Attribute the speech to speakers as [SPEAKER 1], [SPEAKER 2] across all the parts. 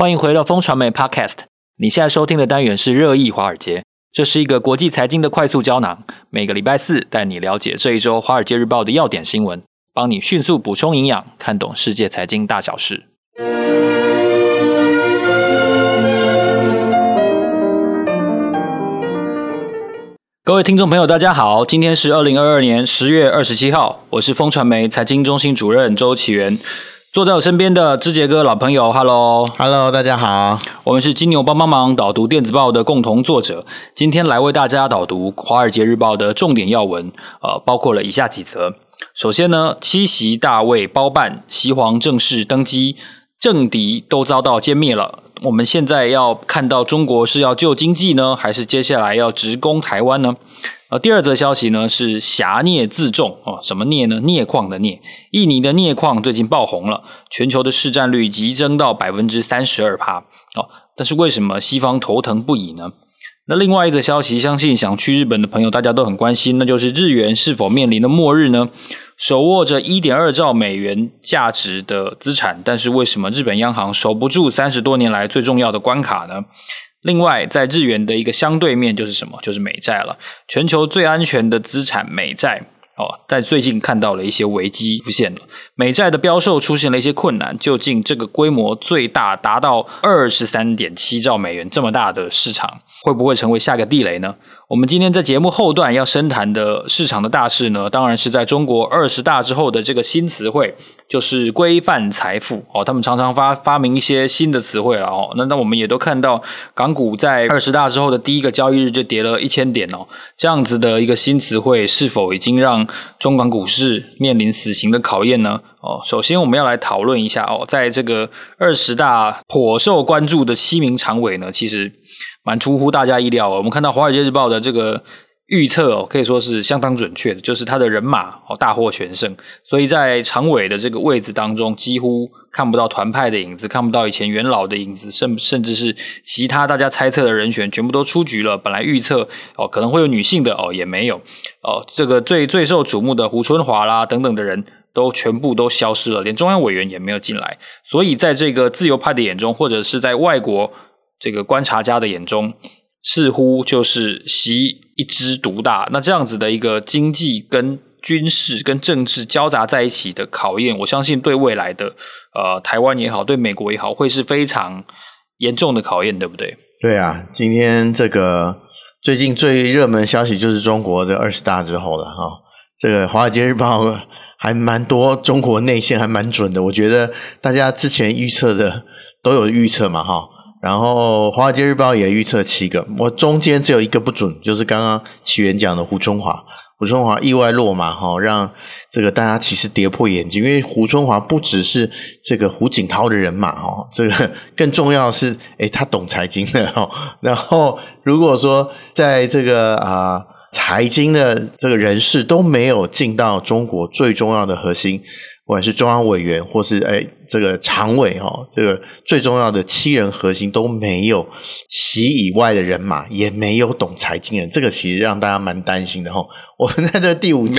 [SPEAKER 1] 欢迎回到风传媒 Podcast。你现在收听的单元是热议华尔街，这是一个国际财经的快速胶囊。每个礼拜四带你了解这一周《华尔街日报》的要点新闻，帮你迅速补充营养，看懂世界财经大小事。各位听众朋友，大家好，今天是二零二二年十月二十七号，我是风传媒财经中心主任周岐原。坐在我身边的志杰哥，老朋友，Hello，Hello，
[SPEAKER 2] 大家好。
[SPEAKER 1] 我们是金牛帮帮忙导读电子报的共同作者，今天来为大家导读《华尔街日报》的重点要闻，呃，包括了以下几则。首先呢，七席大位包办，西皇正式登基，政敌都遭到歼灭了。我们现在要看到中国是要救经济呢，还是接下来要直攻台湾呢？而，第二则消息呢是狭镍自重哦，什么镍呢？镍矿的镍，印尼的镍矿最近爆红了，全球的市占率急增到百分之三十二趴哦。但是为什么西方头疼不已呢？那另外一则消息，相信想去日本的朋友大家都很关心，那就是日元是否面临的末日呢？手握着一点二兆美元价值的资产，但是为什么日本央行守不住三十多年来最重要的关卡呢？另外，在日元的一个相对面就是什么？就是美债了。全球最安全的资产美债哦，但最近看到了一些危机出现了，美债的标售出现了一些困难。究竟这个规模最大达到二十三点七兆美元这么大的市场，会不会成为下个地雷呢？我们今天在节目后段要深谈的市场的大事呢，当然是在中国二十大之后的这个新词汇。就是规范财富哦，他们常常发发明一些新的词汇了哦。那那我们也都看到，港股在二十大之后的第一个交易日就跌了一千点哦。这样子的一个新词汇，是否已经让中港股市面临死刑的考验呢？哦，首先我们要来讨论一下哦，在这个二十大颇受关注的七名常委呢，其实蛮出乎大家意料。我们看到《华尔街日报》的这个。预测哦，可以说是相当准确的，就是他的人马哦大获全胜，所以在常委的这个位置当中，几乎看不到团派的影子，看不到以前元老的影子，甚甚至是其他大家猜测的人选全部都出局了。本来预测哦可能会有女性的哦也没有哦，这个最最受瞩目的胡春华啦等等的人都全部都消失了，连中央委员也没有进来。所以在这个自由派的眼中，或者是在外国这个观察家的眼中。似乎就是习一枝独大，那这样子的一个经济跟军事跟政治交杂在一起的考验，我相信对未来的呃台湾也好，对美国也好，会是非常严重的考验，对不对？
[SPEAKER 2] 对啊，今天这个最近最热门消息就是中国的二十大之后了哈，这个《华尔街日报》还蛮多中国内线还蛮准的，我觉得大家之前预测的都有预测嘛哈。然后《华尔街日报》也预测七个，我中间只有一个不准，就是刚刚起源讲的胡春华。胡春华意外落马哈，让这个大家其实跌破眼镜，因为胡春华不只是这个胡锦涛的人马哈，这个更重要的是，诶他懂财经的哈。然后如果说在这个啊财经的这个人士都没有进到中国最重要的核心，不管是中央委员或是诶这个常委哈，这个最重要的七人核心都没有，席以外的人马也没有懂财经人，这个其实让大家蛮担心的哈。我们在这第五题，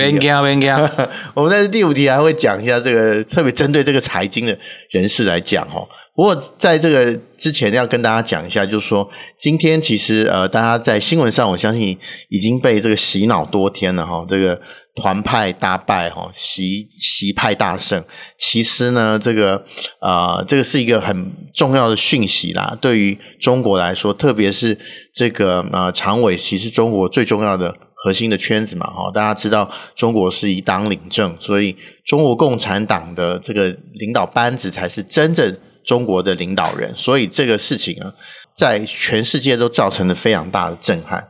[SPEAKER 2] 我们在这第五题还会讲一下这个特别针对这个财经的人士来讲哈。不过在这个之前要跟大家讲一下，就是说今天其实呃，大家在新闻上我相信已经被这个洗脑多天了哈。这个团派大败哈，习习派大胜，其实呢，这个。啊、呃，这个是一个很重要的讯息啦，对于中国来说，特别是这个呃常委，其实中国最重要的核心的圈子嘛，哈，大家知道中国是以党领政，所以中国共产党的这个领导班子才是真正中国的领导人，所以这个事情啊，在全世界都造成了非常大的震撼。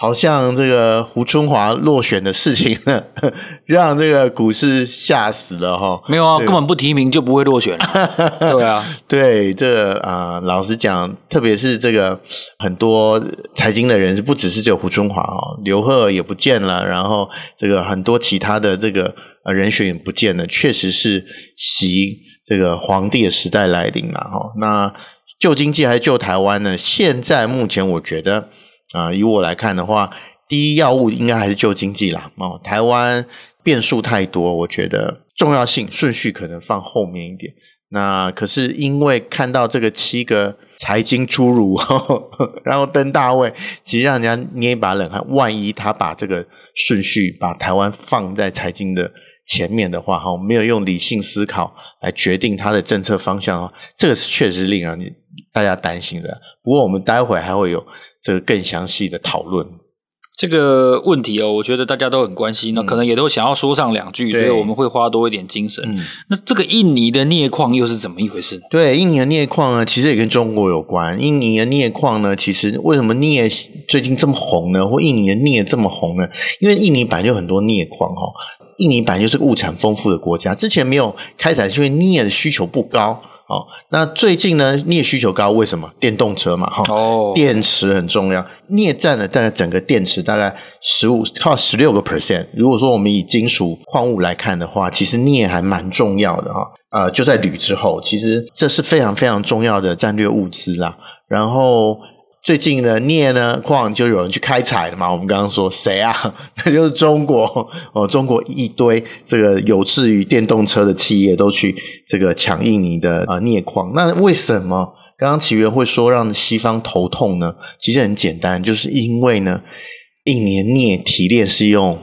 [SPEAKER 2] 好像这个胡春华落选的事情，让这个股市吓死了哈。
[SPEAKER 1] 没有啊，根本不提名就不会落选。对啊，
[SPEAKER 2] 对，这个啊、呃，老实讲，特别是这个很多财经的人，不只是只有胡春华哦，刘鹤也不见了，然后这个很多其他的这个呃人选也不见了，确实是习这个皇帝的时代来临了哈。那救经济还是救台湾呢？现在目前我觉得。啊、以我来看的话，第一要务应该还是救经济啦。哦，台湾变数太多，我觉得重要性顺序可能放后面一点。那可是因为看到这个七个财经侏儒，然后登大位，其实让人家捏一把冷汗。万一他把这个顺序把台湾放在财经的前面的话，哈，没有用理性思考来决定他的政策方向的话，这个是确实令人大家担心的。不过我们待会还会有这个更详细的讨论。
[SPEAKER 1] 这个问题哦，我觉得大家都很关心，那可能也都想要说上两句，嗯、所以我们会花多一点精神。嗯、那这个印尼的镍矿又是怎么一回事？
[SPEAKER 2] 对，印尼的镍矿呢，其实也跟中国有关。印尼的镍矿呢，其实为什么镍最近这么红呢？或印尼的镍这么红呢？因为印尼本来就很多镍矿哈，印尼本来就是个物产丰富的国家，之前没有开采是因为镍的需求不高。哦，那最近呢，镍需求高，为什么？电动车嘛，哈、哦，电池很重要，镍占了大概整个电池大概十五到十六个 percent。如果说我们以金属矿物来看的话，其实镍还蛮重要的哈。呃，就在铝之后，其实这是非常非常重要的战略物资啦。然后。最近呢，镍呢矿就有人去开采了嘛。我们刚刚说谁啊？那 就是中国哦，中国一堆这个有志于电动车的企业都去这个抢印尼的啊镍矿。那为什么刚刚奇源会说让西方头痛呢？其实很简单，就是因为呢，印尼的镍提炼是用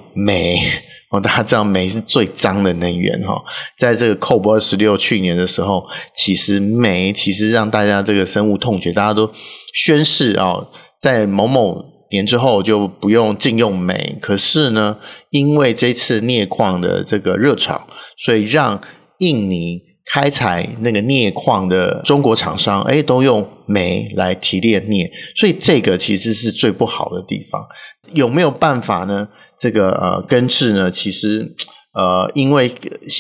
[SPEAKER 2] 哦。大家知道煤是最脏的能源哈，在这个 COP 二十六去年的时候，其实煤其实让大家这个深恶痛绝，大家都宣誓啊，在某某年之后就不用禁用煤。可是呢，因为这次镍矿的这个热潮，所以让印尼开采那个镍矿的中国厂商，哎，都用煤来提炼镍，所以这个其实是最不好的地方。有没有办法呢？这个呃根治呢，其实呃，因为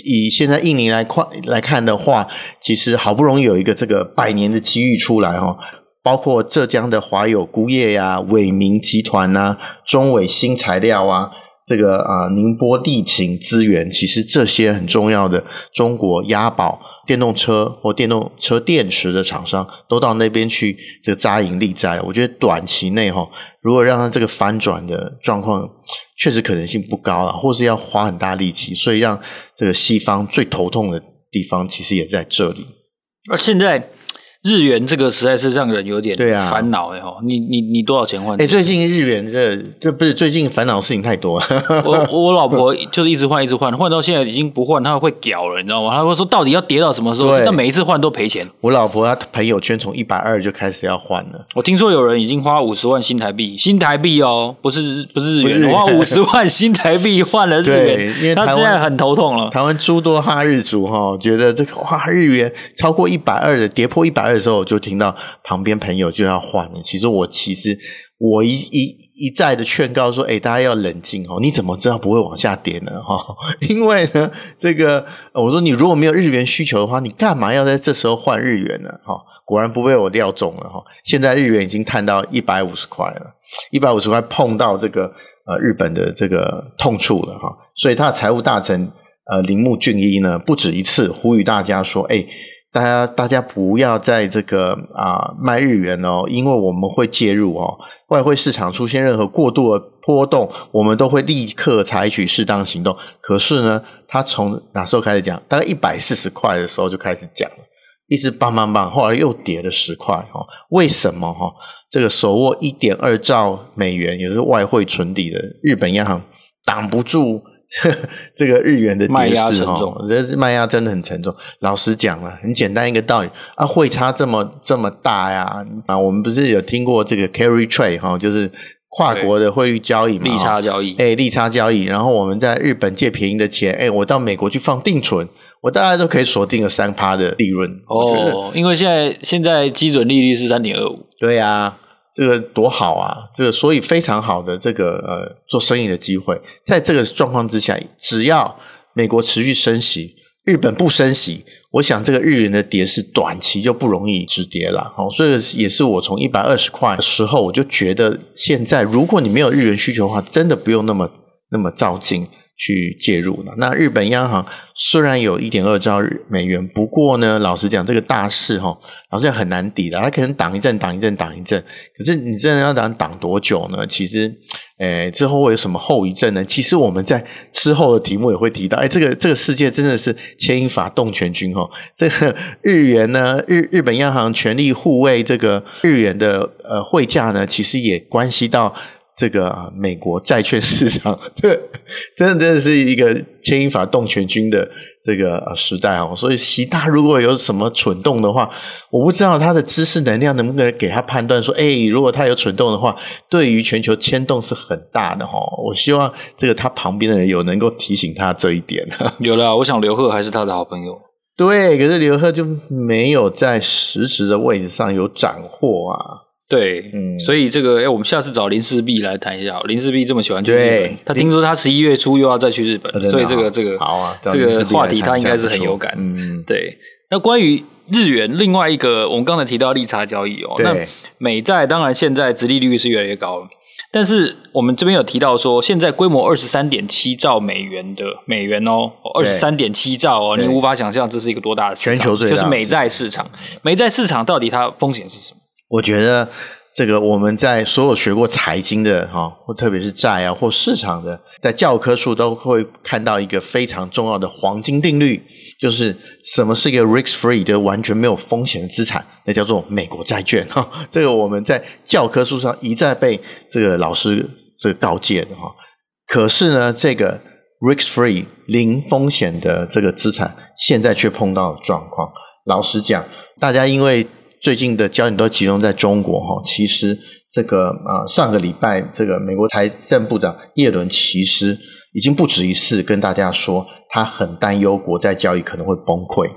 [SPEAKER 2] 以现在印尼来看来看的话，其实好不容易有一个这个百年的机遇出来哈、哦，包括浙江的华友钴业呀、伟明集团呐、啊、中伟新材料啊。这个啊，宁波力勤资源，其实这些很重要的中国押宝电动车或电动车电池的厂商，都到那边去这个扎营立栽。我觉得短期内哈，如果让它这个翻转的状况，确实可能性不高了，或是要花很大力气。所以让这个西方最头痛的地方，其实也在这里。
[SPEAKER 1] 而现在。日元这个实在是让人有点烦恼哎吼，你你你多少钱换？
[SPEAKER 2] 哎，最近日元这这不是最近烦恼的事情太多了。
[SPEAKER 1] 我我老婆就是一直换一直换，换到现在已经不换，她会屌了，你知道吗？她会说到底要跌到什么时候？但每一次换都赔钱。
[SPEAKER 2] 我老婆她朋友圈从一百二就开始要换了。
[SPEAKER 1] 我听说有人已经花五十万新台币，新台币哦，不是不是日元，花五十万新台币换了日元，因为他现在很头痛了。
[SPEAKER 2] 台湾诸多哈日族哈，觉得这个哇日元超过一百二的跌破一百二。的时候，我就听到旁边朋友就要换了。其实我其实我一一一再的劝告说：“哎，大家要冷静哦！你怎么知道不会往下跌呢？哈，因为呢，这个我说你如果没有日元需求的话，你干嘛要在这时候换日元呢？哈，果然不被我料中了哈。现在日元已经探到一百五十块了，一百五十块碰到这个呃日本的这个痛处了哈。所以他的财务大臣呃铃木俊一呢，不止一次呼吁大家说：“哎。”大家，大家不要在这个啊卖日元哦，因为我们会介入哦。外汇市场出现任何过度的波动，我们都会立刻采取适当行动。可是呢，他从哪时候开始讲？大概一百四十块的时候就开始讲了，一直棒棒棒，后来又跌了十块哦。为什么哈？这个手握一点二兆美元，也就是外汇存底的日本央行挡不住。这个日元的卖压沉重，我觉得卖压真的很沉重。老实讲了，很简单一个道理啊，汇差这么这么大呀啊，我们不是有听过这个 carry trade 哈，就是跨国的汇率交易嘛，
[SPEAKER 1] 利差交易，
[SPEAKER 2] 哎，利差交易。然后我们在日本借便宜的钱，哎，我到美国去放定存，我大概都可以锁定个三趴的利润。
[SPEAKER 1] 哦，因为现在现在基准利率是三点二五，
[SPEAKER 2] 对呀、啊。这个多好啊！这个所以非常好的这个呃做生意的机会，在这个状况之下，只要美国持续升息，日本不升息，我想这个日元的跌是短期就不容易止跌了。好，所以也是我从一百二十块的时候，我就觉得现在如果你没有日元需求的话，真的不用那么那么躁进。去介入了。那日本央行虽然有一点二兆日美元，不过呢，老实讲，这个大势哈，老实讲很难抵的。它可能挡一阵，挡一阵，挡一阵。可是你真的要挡挡多久呢？其实，诶，之后会有什么后遗症呢？其实我们在之后的题目也会提到。诶，这个这个世界真的是牵一发动全军哈。这个日元呢，日日本央行全力护卫这个日元的呃汇价呢，其实也关系到。这个啊，美国债券市场，这真的真的是一个牵一发动全军的这个时代哦。所以习大如果有什么蠢动的话，我不知道他的知识能量能不能给他判断说，哎，如果他有蠢动的话，对于全球牵动是很大的哈。我希望这个他旁边的人有能够提醒他这一点。
[SPEAKER 1] 有了，我想刘鹤还是他的好朋友。
[SPEAKER 2] 对，可是刘鹤就没有在实质的位置上有斩获啊。
[SPEAKER 1] 对，嗯，所以这个，哎，我们下次找林世璧来谈一下。林世璧这么喜欢去日本，他听说他十一月初又要再去日本，所以这个这个
[SPEAKER 2] 好啊，
[SPEAKER 1] 这个话题他应该是很有感。嗯，对。那关于日元，另外一个我们刚才提到利差交易哦，那美债当然现在殖利率是越来越高了，但是我们这边有提到说，现在规模二十三点七兆美元的美元哦，二十三点七兆哦，你无法想象这是一个多大的市场，
[SPEAKER 2] 全球最大
[SPEAKER 1] 就是美债市场。美债市场到底它风险是什么？
[SPEAKER 2] 我觉得这个我们在所有学过财经的哈，或特别是债啊或市场的，在教科书都会看到一个非常重要的黄金定律，就是什么是一个 risk free，就完全没有风险的资产，那叫做美国债券哈。这个我们在教科书上一再被这个老师这个告诫的哈。可是呢，这个 risk free 零风险的这个资产，现在却碰到了状况。老实讲，大家因为最近的焦点都集中在中国哈，其实这个啊，上个礼拜这个美国财政部长耶伦其实已经不止一次跟大家说，他很担忧国债交易可能会崩溃。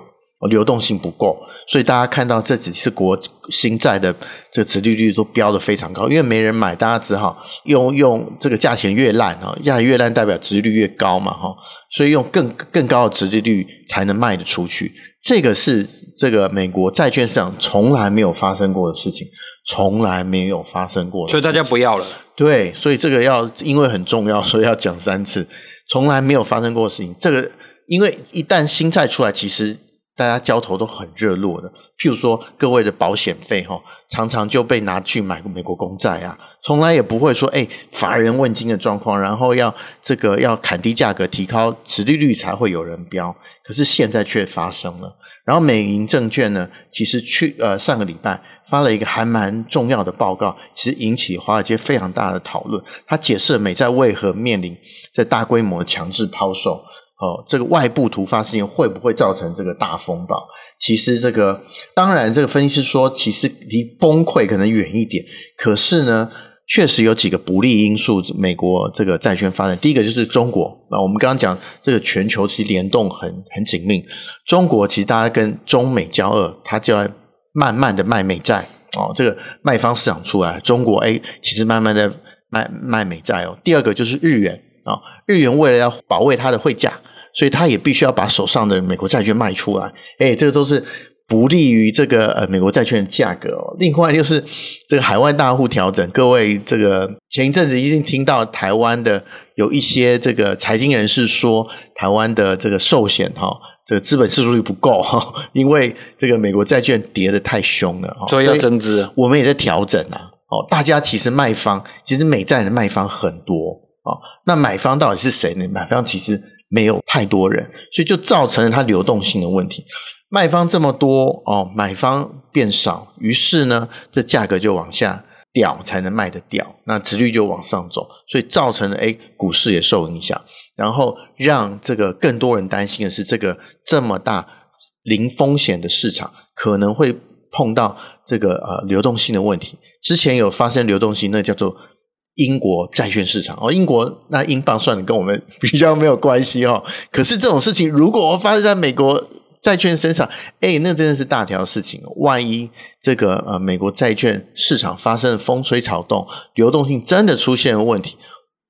[SPEAKER 2] 流动性不够，所以大家看到这几次国新债的这个殖利率都飙得非常高，因为没人买，大家只好用用这个价钱越烂啊，价钱越烂代表殖利率越高嘛哈，所以用更更高的殖利率才能卖得出去。这个是这个美国债券市场从来没有发生过的事情，从来没有发生过的，
[SPEAKER 1] 所以大家不要了。
[SPEAKER 2] 对，所以这个要因为很重要，所以要讲三次，从来没有发生过的事情。这个因为一旦新债出来，其实。大家交投都很热络的，譬如说各位的保险费哈，常常就被拿去买美国公债啊，从来也不会说诶乏人问津的状况，然后要这个要砍低价格，提高持利率才会有人标，可是现在却发生了。然后美银证券呢，其实去呃上个礼拜发了一个还蛮重要的报告，其实引起华尔街非常大的讨论。他解释了美债为何面临在大规模强制抛售。哦，这个外部突发事件会不会造成这个大风暴？其实这个当然，这个分析师说，其实离崩溃可能远一点。可是呢，确实有几个不利因素，美国这个债券发展。第一个就是中国。那我们刚刚讲这个全球其实联动很很紧密。中国其实大家跟中美交恶，它就要慢慢的卖美债哦。这个卖方市场出来，中国哎，其实慢慢的卖卖美债哦。第二个就是日元啊，日元为了要保卫它的汇价。所以它也必须要把手上的美国债券卖出来，哎，这个都是不利于这个呃美国债券的价格哦。另外就是这个海外大户调整，各位这个前一阵子已经听到台湾的有一些这个财经人士说，台湾的这个寿险哈，这个资本适度率不够哈，因为这个美国债券跌得太凶了，
[SPEAKER 1] 所以要增资。
[SPEAKER 2] 我们也在调整啊，哦，大家其实卖方其实美债的卖方很多啊，那买方到底是谁呢？买方其实。没有太多人，所以就造成了它流动性的问题。卖方这么多哦，买方变少，于是呢，这价格就往下掉，才能卖得掉。那殖率就往上走，所以造成了诶股市也受影响。然后让这个更多人担心的是，这个这么大零风险的市场可能会碰到这个呃流动性的问题。之前有发生流动性，那叫做。英国债券市场哦，英国那英镑算的，跟我们比较没有关系哦。可是这种事情如果发生在美国债券身上，哎，那真的是大条事情。万一这个呃美国债券市场发生风吹草动，流动性真的出现了问题，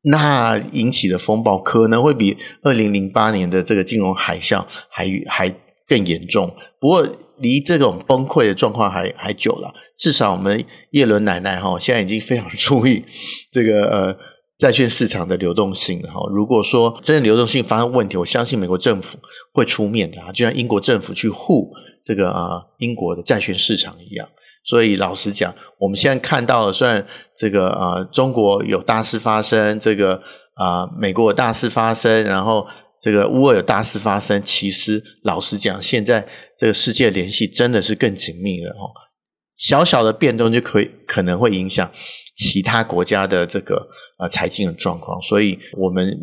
[SPEAKER 2] 那引起的风暴可能会比二零零八年的这个金融海啸还还更严重。不过。离这种崩溃的状况还还久了，至少我们叶伦奶奶哈现在已经非常注意这个呃债券市场的流动性哈。如果说真的流动性发生问题，我相信美国政府会出面的，就像英国政府去护这个啊英国的债券市场一样。所以老实讲，我们现在看到的，虽然这个啊中国有大事发生，这个啊美国有大事发生，然后这个乌俄有大事发生，其实老实讲，现在这个世界联系真的是更紧密了哦。小小的变动就可以可能会影响其他国家的这个呃财经的状况，所以我们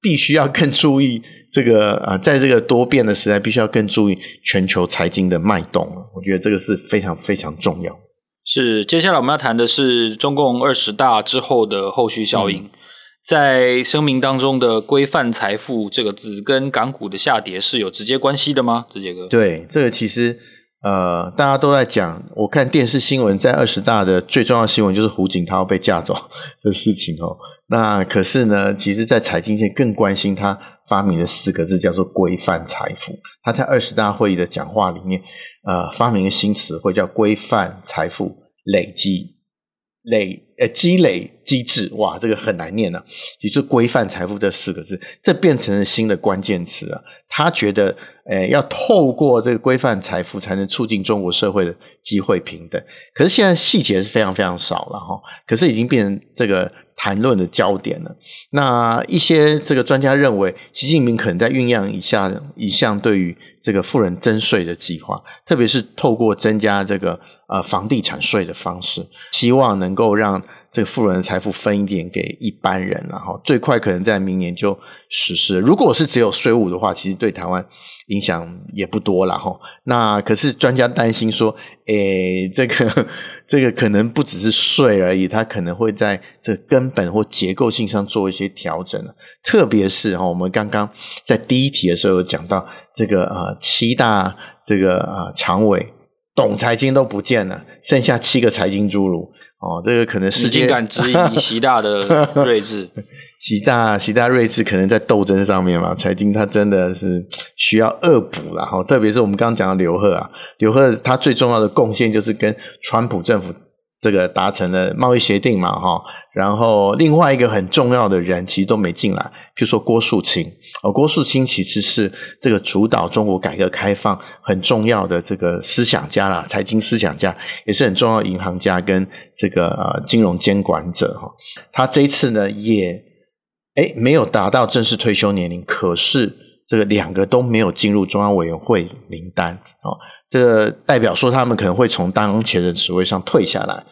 [SPEAKER 2] 必须要更注意这个啊，在这个多变的时代，必须要更注意全球财经的脉动。我觉得这个是非常非常重要。
[SPEAKER 1] 是，接下来我们要谈的是中共二十大之后的后续效应。在声明当中的“规范财富”这个字，跟港股的下跌是有直接关系的吗？智杰哥，
[SPEAKER 2] 对，这个其实。呃，大家都在讲，我看电视新闻，在二十大的最重要新闻就是胡锦涛被架走 的事情哦。那可是呢，其实，在财经界更关心他发明的四个字，叫做“规范财富”。他在二十大会议的讲话里面，呃，发明的新词汇叫“规范财富累积累呃积累机制”。哇，这个很难念啊，也就是“规范财富”这四个字，这变成了新的关键词啊。他觉得。诶，要透过这个规范财富，才能促进中国社会的机会平等。可是现在细节是非常非常少了哈。可是已经变成这个谈论的焦点了。那一些这个专家认为，习近平可能在酝酿以下一项对于这个富人征税的计划，特别是透过增加这个呃房地产税的方式，希望能够让。这个富人的财富分一点给一般人，然后最快可能在明年就实施。如果是只有税务的话，其实对台湾影响也不多了哈。那可是专家担心说，诶，这个这个可能不只是税而已，它可能会在这根本或结构性上做一些调整。特别是哈，我们刚刚在第一题的时候有讲到这个呃七大这个呃常委。懂财经都不见了，剩下七个财经侏儒哦，这个可能世界
[SPEAKER 1] 敢质疑习大的 睿智，
[SPEAKER 2] 习大习大睿智可能在斗争上面嘛，财经他真的是需要恶补了哈，特别是我们刚刚讲的刘鹤啊，刘鹤他最重要的贡献就是跟川普政府。这个达成了贸易协定嘛，哈，然后另外一个很重要的人其实都没进来，比如说郭树清，哦，郭树清其实是这个主导中国改革开放很重要的这个思想家啦，财经思想家，也是很重要的银行家跟这个呃金融监管者哈。他这一次呢也诶没有达到正式退休年龄，可是这个两个都没有进入中央委员会名单哦。这代表说，他们可能会从当前的职位上退下来。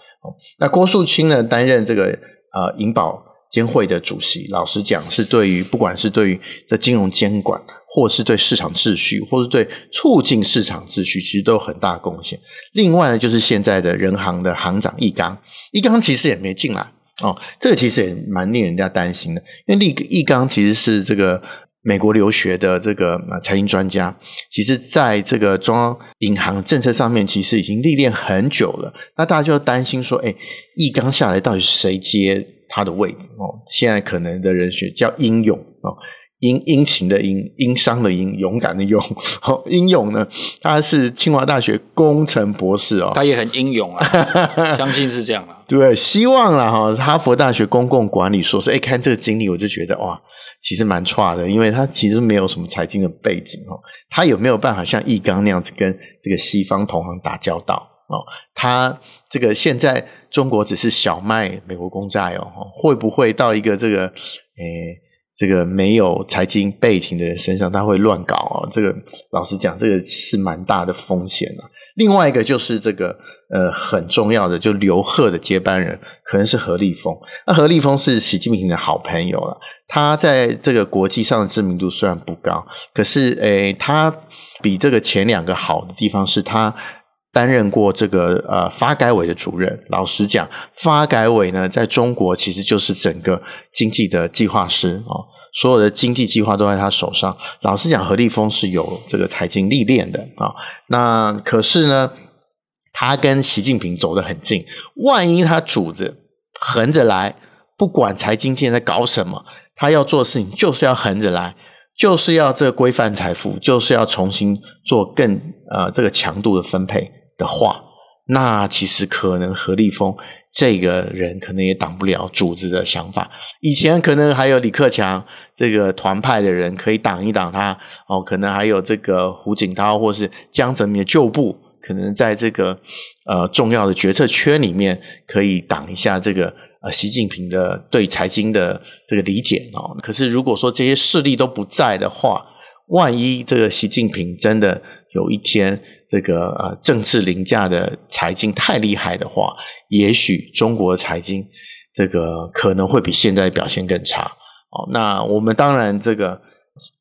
[SPEAKER 2] 那郭树清呢，担任这个呃银保监会的主席，老实讲，是对于不管是对于这金融监管，或是对市场秩序，或是对促进市场秩序，其实都有很大贡献。另外呢，就是现在的人行的行长易纲，易纲其实也没进来哦，这个其实也蛮令人家担心的，因为易易纲其实是这个。美国留学的这个财经专家，其实在这个中央银行政策上面，其实已经历练很久了。那大家就担心说，哎，易纲下来到底是谁接他的位置？哦，现在可能的人选叫英勇哦。殷殷勤的殷，殷商的殷，勇敢的勇。好，英勇呢，他是清华大学工程博士哦，
[SPEAKER 1] 他也很英勇啊，相信是这样啊。
[SPEAKER 2] 对，希望啦哈，哈佛大学公共管理硕士，哎，看这个经历，我就觉得哇，其实蛮差的，因为他其实没有什么财经的背景哦，他有没有办法像易纲那样子跟这个西方同行打交道哦？他这个现在中国只是小卖美国公债哦，会不会到一个这个诶？这个没有财经背景的人身上，他会乱搞啊！这个老实讲，这个是蛮大的风险啊。另外一个就是这个呃很重要的，就刘鹤的接班人可能是何立峰。那何立峰是习近平的好朋友了，他在这个国际上的知名度虽然不高，可是诶，他比这个前两个好的地方是他。担任过这个呃发改委的主任，老实讲，发改委呢在中国其实就是整个经济的计划师哦，所有的经济计划都在他手上。老实讲，何立峰是有这个财经历练的啊。那可是呢，他跟习近平走得很近，万一他主子横着来，不管财经界在搞什么，他要做的事情就是要横着来。就是要这个规范财富，就是要重新做更呃这个强度的分配的话，那其实可能何立峰这个人可能也挡不了主子的想法。以前可能还有李克强这个团派的人可以挡一挡他哦，可能还有这个胡锦涛或是江泽民的旧部，可能在这个呃重要的决策圈里面可以挡一下这个呃习近平的对财经的这个理解哦。可是如果说这些势力都不在的话，万一这个习近平真的有一天，这个呃政治凌驾的财经太厉害的话，也许中国财经这个可能会比现在表现更差。哦，那我们当然这个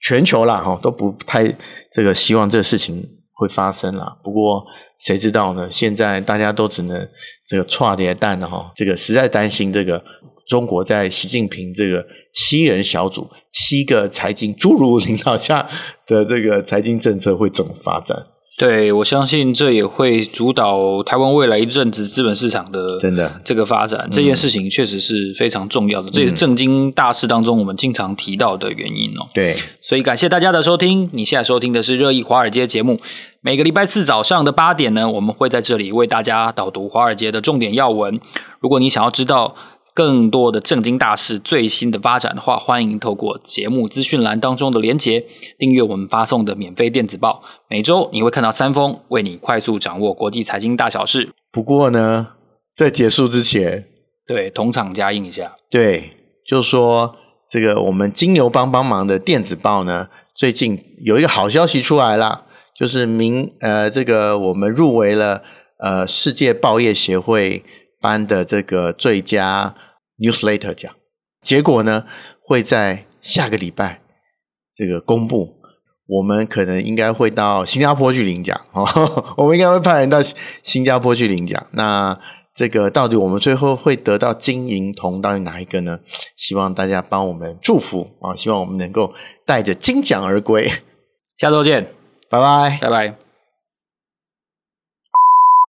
[SPEAKER 2] 全球啦哈都不太这个希望这个事情会发生啦。不过谁知道呢？现在大家都只能这个差叠蛋的哈，这个实在担心这个。中国在习近平这个七人小组、七个财经诸如领导下的这个财经政策会怎么发展？
[SPEAKER 1] 对，我相信这也会主导台湾未来一阵子资本市场的真的这个发展。这件事情确实是非常重要的，嗯、这也是政经大事当中我们经常提到的原因哦。
[SPEAKER 2] 对，
[SPEAKER 1] 所以感谢大家的收听。你现在收听的是热议华尔街节目，每个礼拜四早上的八点呢，我们会在这里为大家导读华尔街的重点要闻。如果你想要知道，更多的正经大事最新的发展的话，欢迎透过节目资讯栏当中的连结订阅我们发送的免费电子报。每周你会看到三封，为你快速掌握国际财经大小事。
[SPEAKER 2] 不过呢，在结束之前，
[SPEAKER 1] 对，同场加映一下。
[SPEAKER 2] 对，就说这个我们金牛帮帮忙的电子报呢，最近有一个好消息出来了，就是明呃，这个我们入围了呃世界报业协会颁的这个最佳。Newsletter 奖，结果呢会在下个礼拜这个公布。我们可能应该会到新加坡去领奖哦，我们应该会派人到新加坡去领奖。那这个到底我们最后会得到金银铜到底哪一个呢？希望大家帮我们祝福啊！希望我们能够带着金奖而归。
[SPEAKER 1] 下周见，
[SPEAKER 2] 拜拜，
[SPEAKER 1] 拜拜。